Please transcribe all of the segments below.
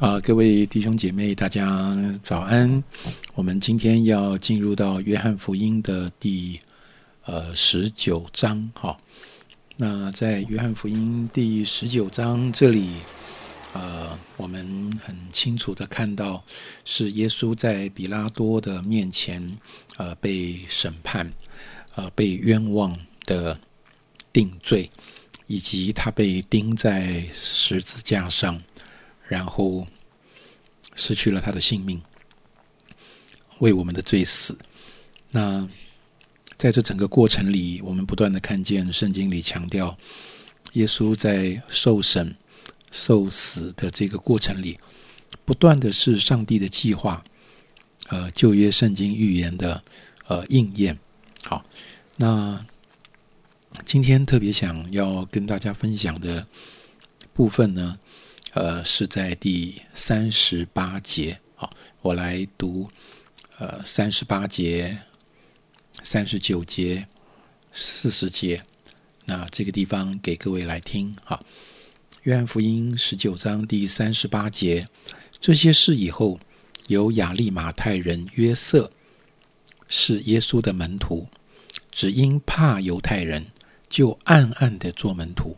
啊，各位弟兄姐妹，大家早安！我们今天要进入到约翰福音的第呃十九章。哈，那在约翰福音第十九章这里，呃，我们很清楚的看到是耶稣在比拉多的面前，呃，被审判，呃，被冤枉的定罪，以及他被钉在十字架上。然后失去了他的性命，为我们的罪死。那在这整个过程里，我们不断的看见圣经里强调，耶稣在受审、受死的这个过程里，不断的是上帝的计划，呃，旧约圣经预言的呃应验。好，那今天特别想要跟大家分享的部分呢？呃，是在第三十八节。好，我来读呃三十八节、三十九节、四十节。那这个地方给各位来听。好，约翰福音十九章第三十八节，这些事以后，有亚利马太人约瑟是耶稣的门徒，只因怕犹太人，就暗暗的做门徒。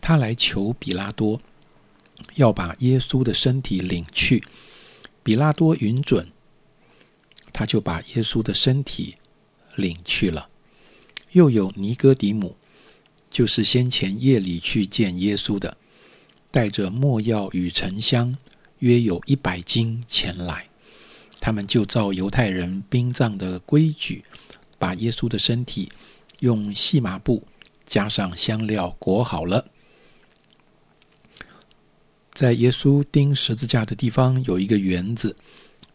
他来求比拉多。要把耶稣的身体领去，比拉多允准，他就把耶稣的身体领去了。又有尼哥底母，就是先前夜里去见耶稣的，带着墨药与沉香，约有一百斤前来。他们就照犹太人殡葬的规矩，把耶稣的身体用细麻布加上香料裹好了。在耶稣钉十字架的地方有一个园子，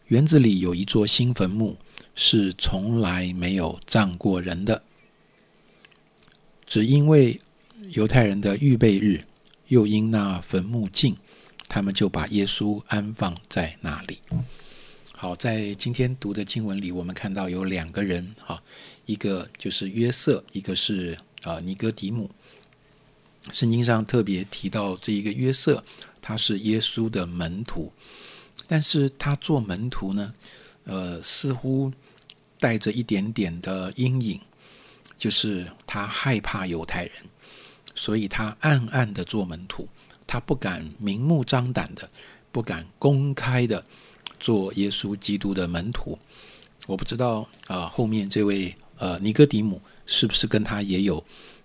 园子里有一座新坟墓，是从来没有葬过人的。只因为犹太人的预备日，又因那坟墓近，他们就把耶稣安放在那里。好，在今天读的经文里，我们看到有两个人，哈，一个就是约瑟，一个是啊尼哥底母。圣经上特别提到这一个约瑟。他是耶稣的门徒，但是他做门徒呢，呃，似乎带着一点点的阴影，就是他害怕犹太人，所以他暗暗的做门徒，他不敢明目张胆的，不敢公开的做耶稣基督的门徒。我不知道啊，后面这位呃尼哥底姆是不是跟他也有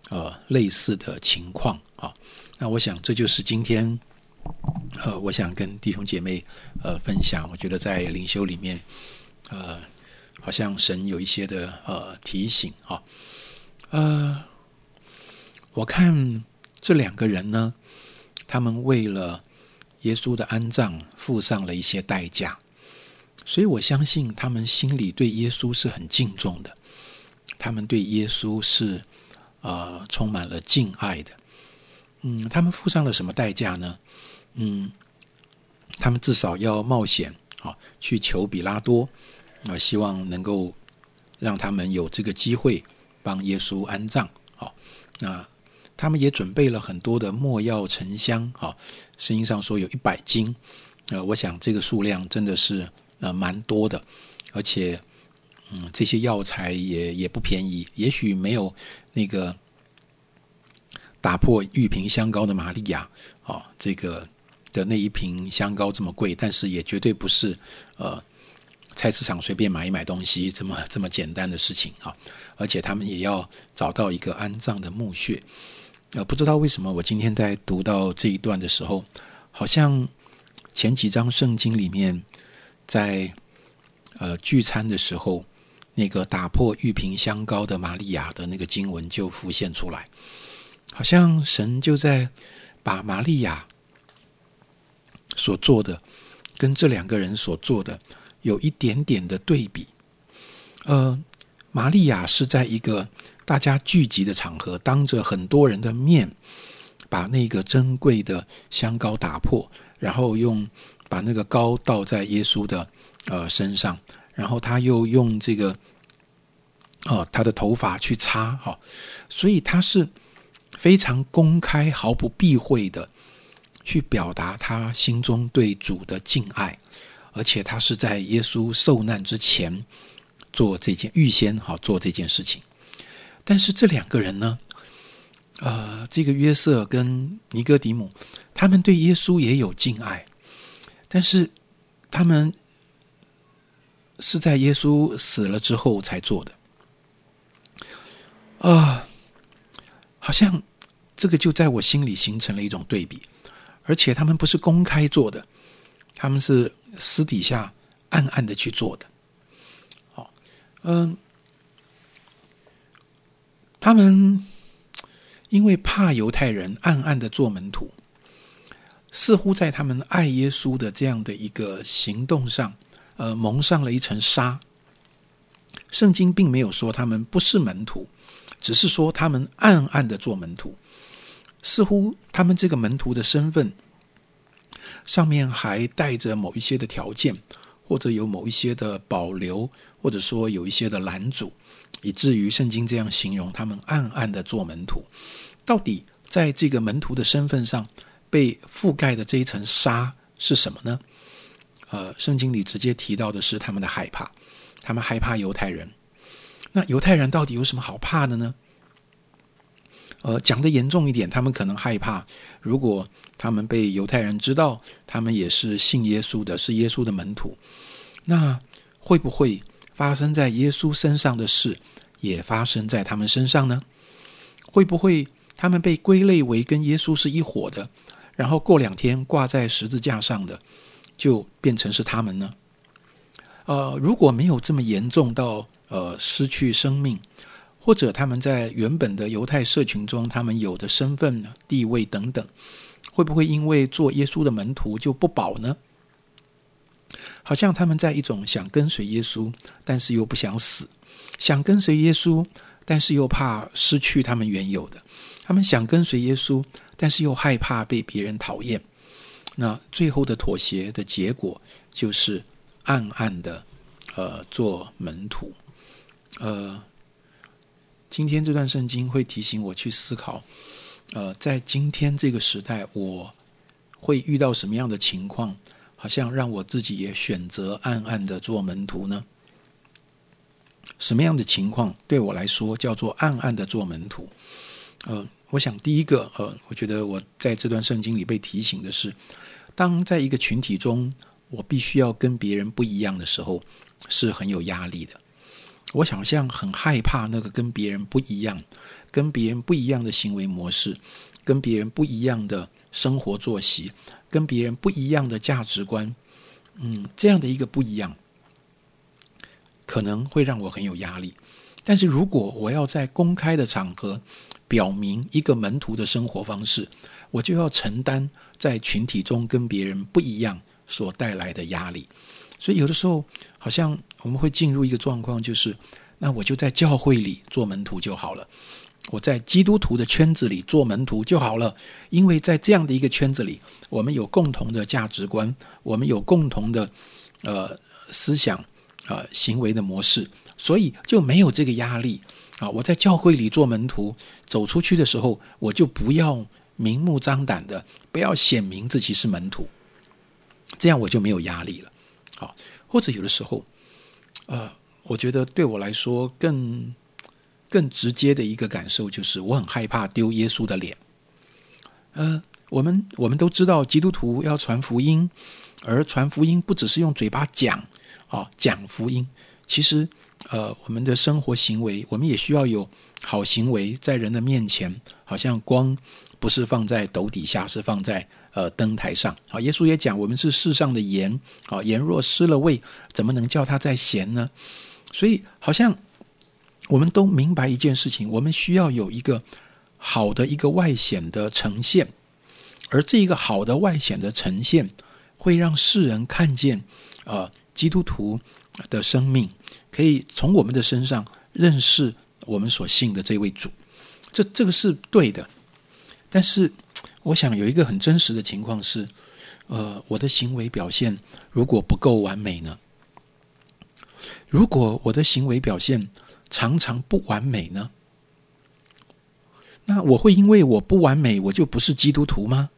呃类似的情况啊？那我想这就是今天。呃，我想跟弟兄姐妹呃分享，我觉得在灵修里面，呃，好像神有一些的呃提醒哈。呃，我看这两个人呢，他们为了耶稣的安葬付上了一些代价，所以我相信他们心里对耶稣是很敬重的，他们对耶稣是呃充满了敬爱的。嗯，他们付上了什么代价呢？嗯，他们至少要冒险啊，去求比拉多啊，希望能够让他们有这个机会帮耶稣安葬。好，那他们也准备了很多的墨药沉香。好，圣经上说有一百斤。呃，我想这个数量真的是呃蛮多的，而且嗯，这些药材也也不便宜，也许没有那个打破玉瓶香膏的玛利亚啊，这个。的那一瓶香膏这么贵，但是也绝对不是呃菜市场随便买一买东西这么这么简单的事情啊！而且他们也要找到一个安葬的墓穴。呃，不知道为什么我今天在读到这一段的时候，好像前几章圣经里面在呃聚餐的时候，那个打破玉瓶香膏的玛利亚的那个经文就浮现出来，好像神就在把玛利亚。所做的跟这两个人所做的有一点点的对比。呃，玛利亚是在一个大家聚集的场合，当着很多人的面，把那个珍贵的香膏打破，然后用把那个膏倒在耶稣的呃身上，然后他又用这个哦他的头发去擦哈，所以他是非常公开、毫不避讳的。去表达他心中对主的敬爱，而且他是在耶稣受难之前做这件预先好做这件事情。但是这两个人呢，呃，这个约瑟跟尼哥底姆，他们对耶稣也有敬爱，但是他们是在耶稣死了之后才做的。啊，好像这个就在我心里形成了一种对比，而且他们不是公开做的，他们是私底下暗暗的去做的。好，嗯，他们因为怕犹太人，暗暗的做门徒，似乎在他们爱耶稣的这样的一个行动上，呃，蒙上了一层纱。圣经并没有说他们不是门徒。只是说他们暗暗的做门徒，似乎他们这个门徒的身份上面还带着某一些的条件，或者有某一些的保留，或者说有一些的拦阻，以至于圣经这样形容他们暗暗的做门徒。到底在这个门徒的身份上被覆盖的这一层纱是什么呢？呃，圣经里直接提到的是他们的害怕，他们害怕犹太人。那犹太人到底有什么好怕的呢？呃，讲的严重一点，他们可能害怕，如果他们被犹太人知道他们也是信耶稣的，是耶稣的门徒，那会不会发生在耶稣身上的事也发生在他们身上呢？会不会他们被归类为跟耶稣是一伙的，然后过两天挂在十字架上的就变成是他们呢？呃，如果没有这么严重到。呃，失去生命，或者他们在原本的犹太社群中，他们有的身份、地位等等，会不会因为做耶稣的门徒就不保呢？好像他们在一种想跟随耶稣，但是又不想死；想跟随耶稣，但是又怕失去他们原有的；他们想跟随耶稣，但是又害怕被别人讨厌。那最后的妥协的结果，就是暗暗的呃做门徒。呃，今天这段圣经会提醒我去思考，呃，在今天这个时代，我会遇到什么样的情况，好像让我自己也选择暗暗的做门徒呢？什么样的情况对我来说叫做暗暗的做门徒？呃，我想第一个，呃，我觉得我在这段圣经里被提醒的是，当在一个群体中，我必须要跟别人不一样的时候，是很有压力的。我想象很害怕那个跟别人不一样、跟别人不一样的行为模式、跟别人不一样的生活作息、跟别人不一样的价值观，嗯，这样的一个不一样，可能会让我很有压力。但是如果我要在公开的场合表明一个门徒的生活方式，我就要承担在群体中跟别人不一样所带来的压力。所以有的时候，好像我们会进入一个状况，就是那我就在教会里做门徒就好了，我在基督徒的圈子里做门徒就好了，因为在这样的一个圈子里，我们有共同的价值观，我们有共同的呃思想啊行为的模式，所以就没有这个压力啊。我在教会里做门徒，走出去的时候，我就不要明目张胆的，不要显明自己是门徒，这样我就没有压力了。好，或者有的时候，呃，我觉得对我来说更更直接的一个感受就是，我很害怕丢耶稣的脸。呃，我们我们都知道，基督徒要传福音，而传福音不只是用嘴巴讲啊，讲福音，其实呃，我们的生活行为，我们也需要有好行为，在人的面前，好像光不是放在斗底下，是放在。呃，灯台上，好，耶稣也讲，我们是世上的盐，好，盐若失了味，怎么能叫它再咸呢？所以，好像我们都明白一件事情，我们需要有一个好的一个外显的呈现，而这一个好的外显的呈现，会让世人看见，呃，基督徒的生命，可以从我们的身上认识我们所信的这位主，这这个是对的，但是。我想有一个很真实的情况是，呃，我的行为表现如果不够完美呢？如果我的行为表现常常不完美呢？那我会因为我不完美，我就不是基督徒吗？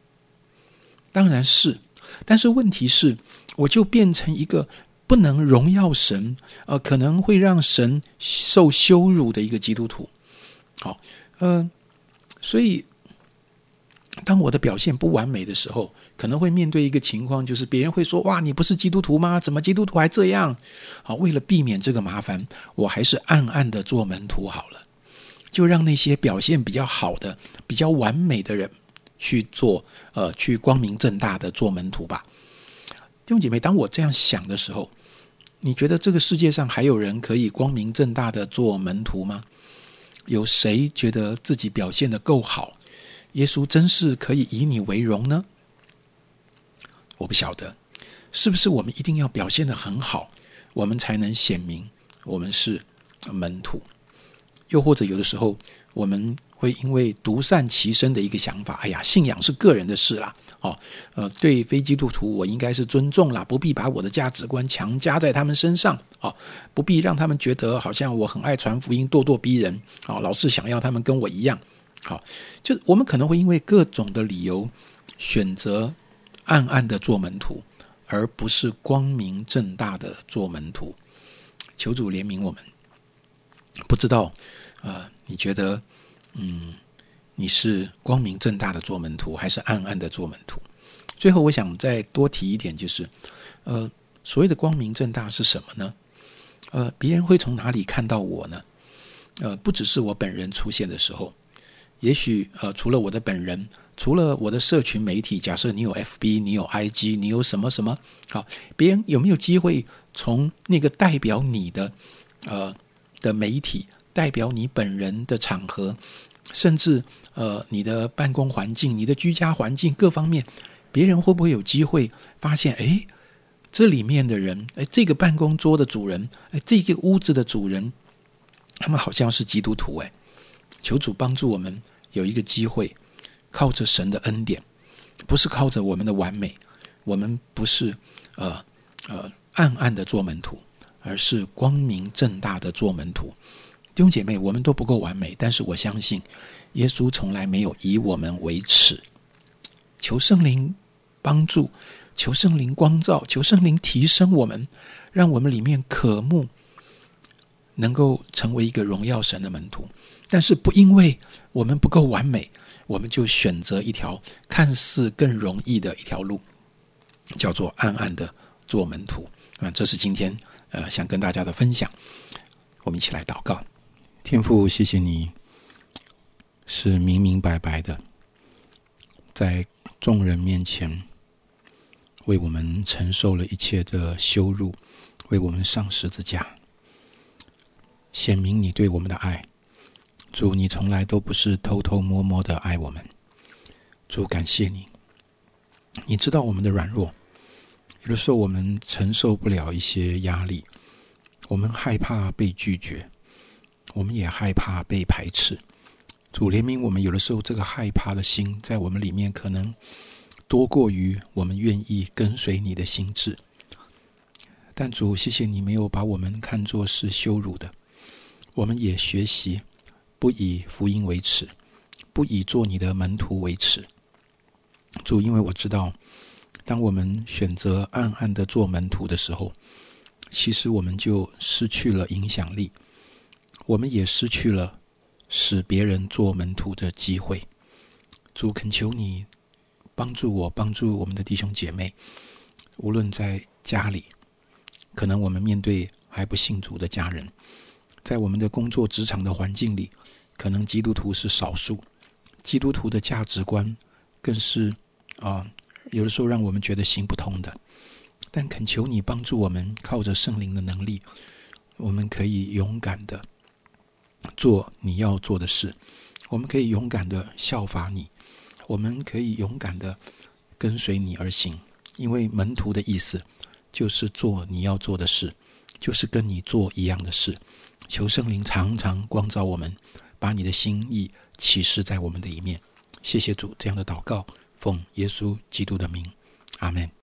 当然是，但是问题是，我就变成一个不能荣耀神，呃，可能会让神受羞辱的一个基督徒。好，嗯，所以。当我的表现不完美的时候，可能会面对一个情况，就是别人会说：“哇，你不是基督徒吗？怎么基督徒还这样？”好，为了避免这个麻烦，我还是暗暗的做门徒好了，就让那些表现比较好的、比较完美的人去做，呃，去光明正大的做门徒吧。弟兄姐妹，当我这样想的时候，你觉得这个世界上还有人可以光明正大的做门徒吗？有谁觉得自己表现的够好？耶稣真是可以以你为荣呢？我不晓得，是不是我们一定要表现的很好，我们才能显明我们是门徒？又或者有的时候，我们会因为独善其身的一个想法，哎呀，信仰是个人的事啦，哦，呃，对非基督徒，我应该是尊重啦，不必把我的价值观强加在他们身上，哦，不必让他们觉得好像我很爱传福音，咄咄逼人，哦，老是想要他们跟我一样。好，就我们可能会因为各种的理由选择暗暗的做门徒，而不是光明正大的做门徒。求主怜悯我们。不知道，呃，你觉得，嗯，你是光明正大的做门徒，还是暗暗的做门徒？最后，我想再多提一点，就是，呃，所谓的光明正大是什么呢？呃，别人会从哪里看到我呢？呃，不只是我本人出现的时候。也许呃，除了我的本人，除了我的社群媒体，假设你有 FB，你有 IG，你有什么什么好，别人有没有机会从那个代表你的呃的媒体，代表你本人的场合，甚至呃你的办公环境、你的居家环境各方面，别人会不会有机会发现？哎，这里面的人，哎，这个办公桌的主人，哎，这个屋子的主人，他们好像是基督徒，哎。求主帮助我们有一个机会，靠着神的恩典，不是靠着我们的完美，我们不是呃呃暗暗的做门徒，而是光明正大的做门徒。弟兄姐妹，我们都不够完美，但是我相信耶稣从来没有以我们为耻。求圣灵帮助，求圣灵光照，求圣灵提升我们，让我们里面渴慕，能够成为一个荣耀神的门徒。但是不因为我们不够完美，我们就选择一条看似更容易的一条路，叫做暗暗的做门徒啊！这是今天呃想跟大家的分享。我们一起来祷告，天父，谢谢你是明明白白的，在众人面前为我们承受了一切的羞辱，为我们上十字架，显明你对我们的爱。主，你从来都不是偷偷摸摸的爱我们。主，感谢你。你知道我们的软弱，有的时候我们承受不了一些压力，我们害怕被拒绝，我们也害怕被排斥。主怜悯我们，有的时候这个害怕的心在我们里面，可能多过于我们愿意跟随你的心智。但主，谢谢你没有把我们看作是羞辱的，我们也学习。不以福音为耻，不以做你的门徒为耻。主，因为我知道，当我们选择暗暗的做门徒的时候，其实我们就失去了影响力，我们也失去了使别人做门徒的机会。主，恳求你帮助我，帮助我们的弟兄姐妹，无论在家里，可能我们面对还不信主的家人，在我们的工作职场的环境里。可能基督徒是少数，基督徒的价值观更是啊，有的时候让我们觉得行不通的。但恳求你帮助我们，靠着圣灵的能力，我们可以勇敢的做你要做的事，我们可以勇敢的效法你，我们可以勇敢的跟随你而行。因为门徒的意思就是做你要做的事，就是跟你做一样的事。求圣灵常常光照我们。把你的心意启示在我们的一面，谢谢主这样的祷告，奉耶稣基督的名，阿门。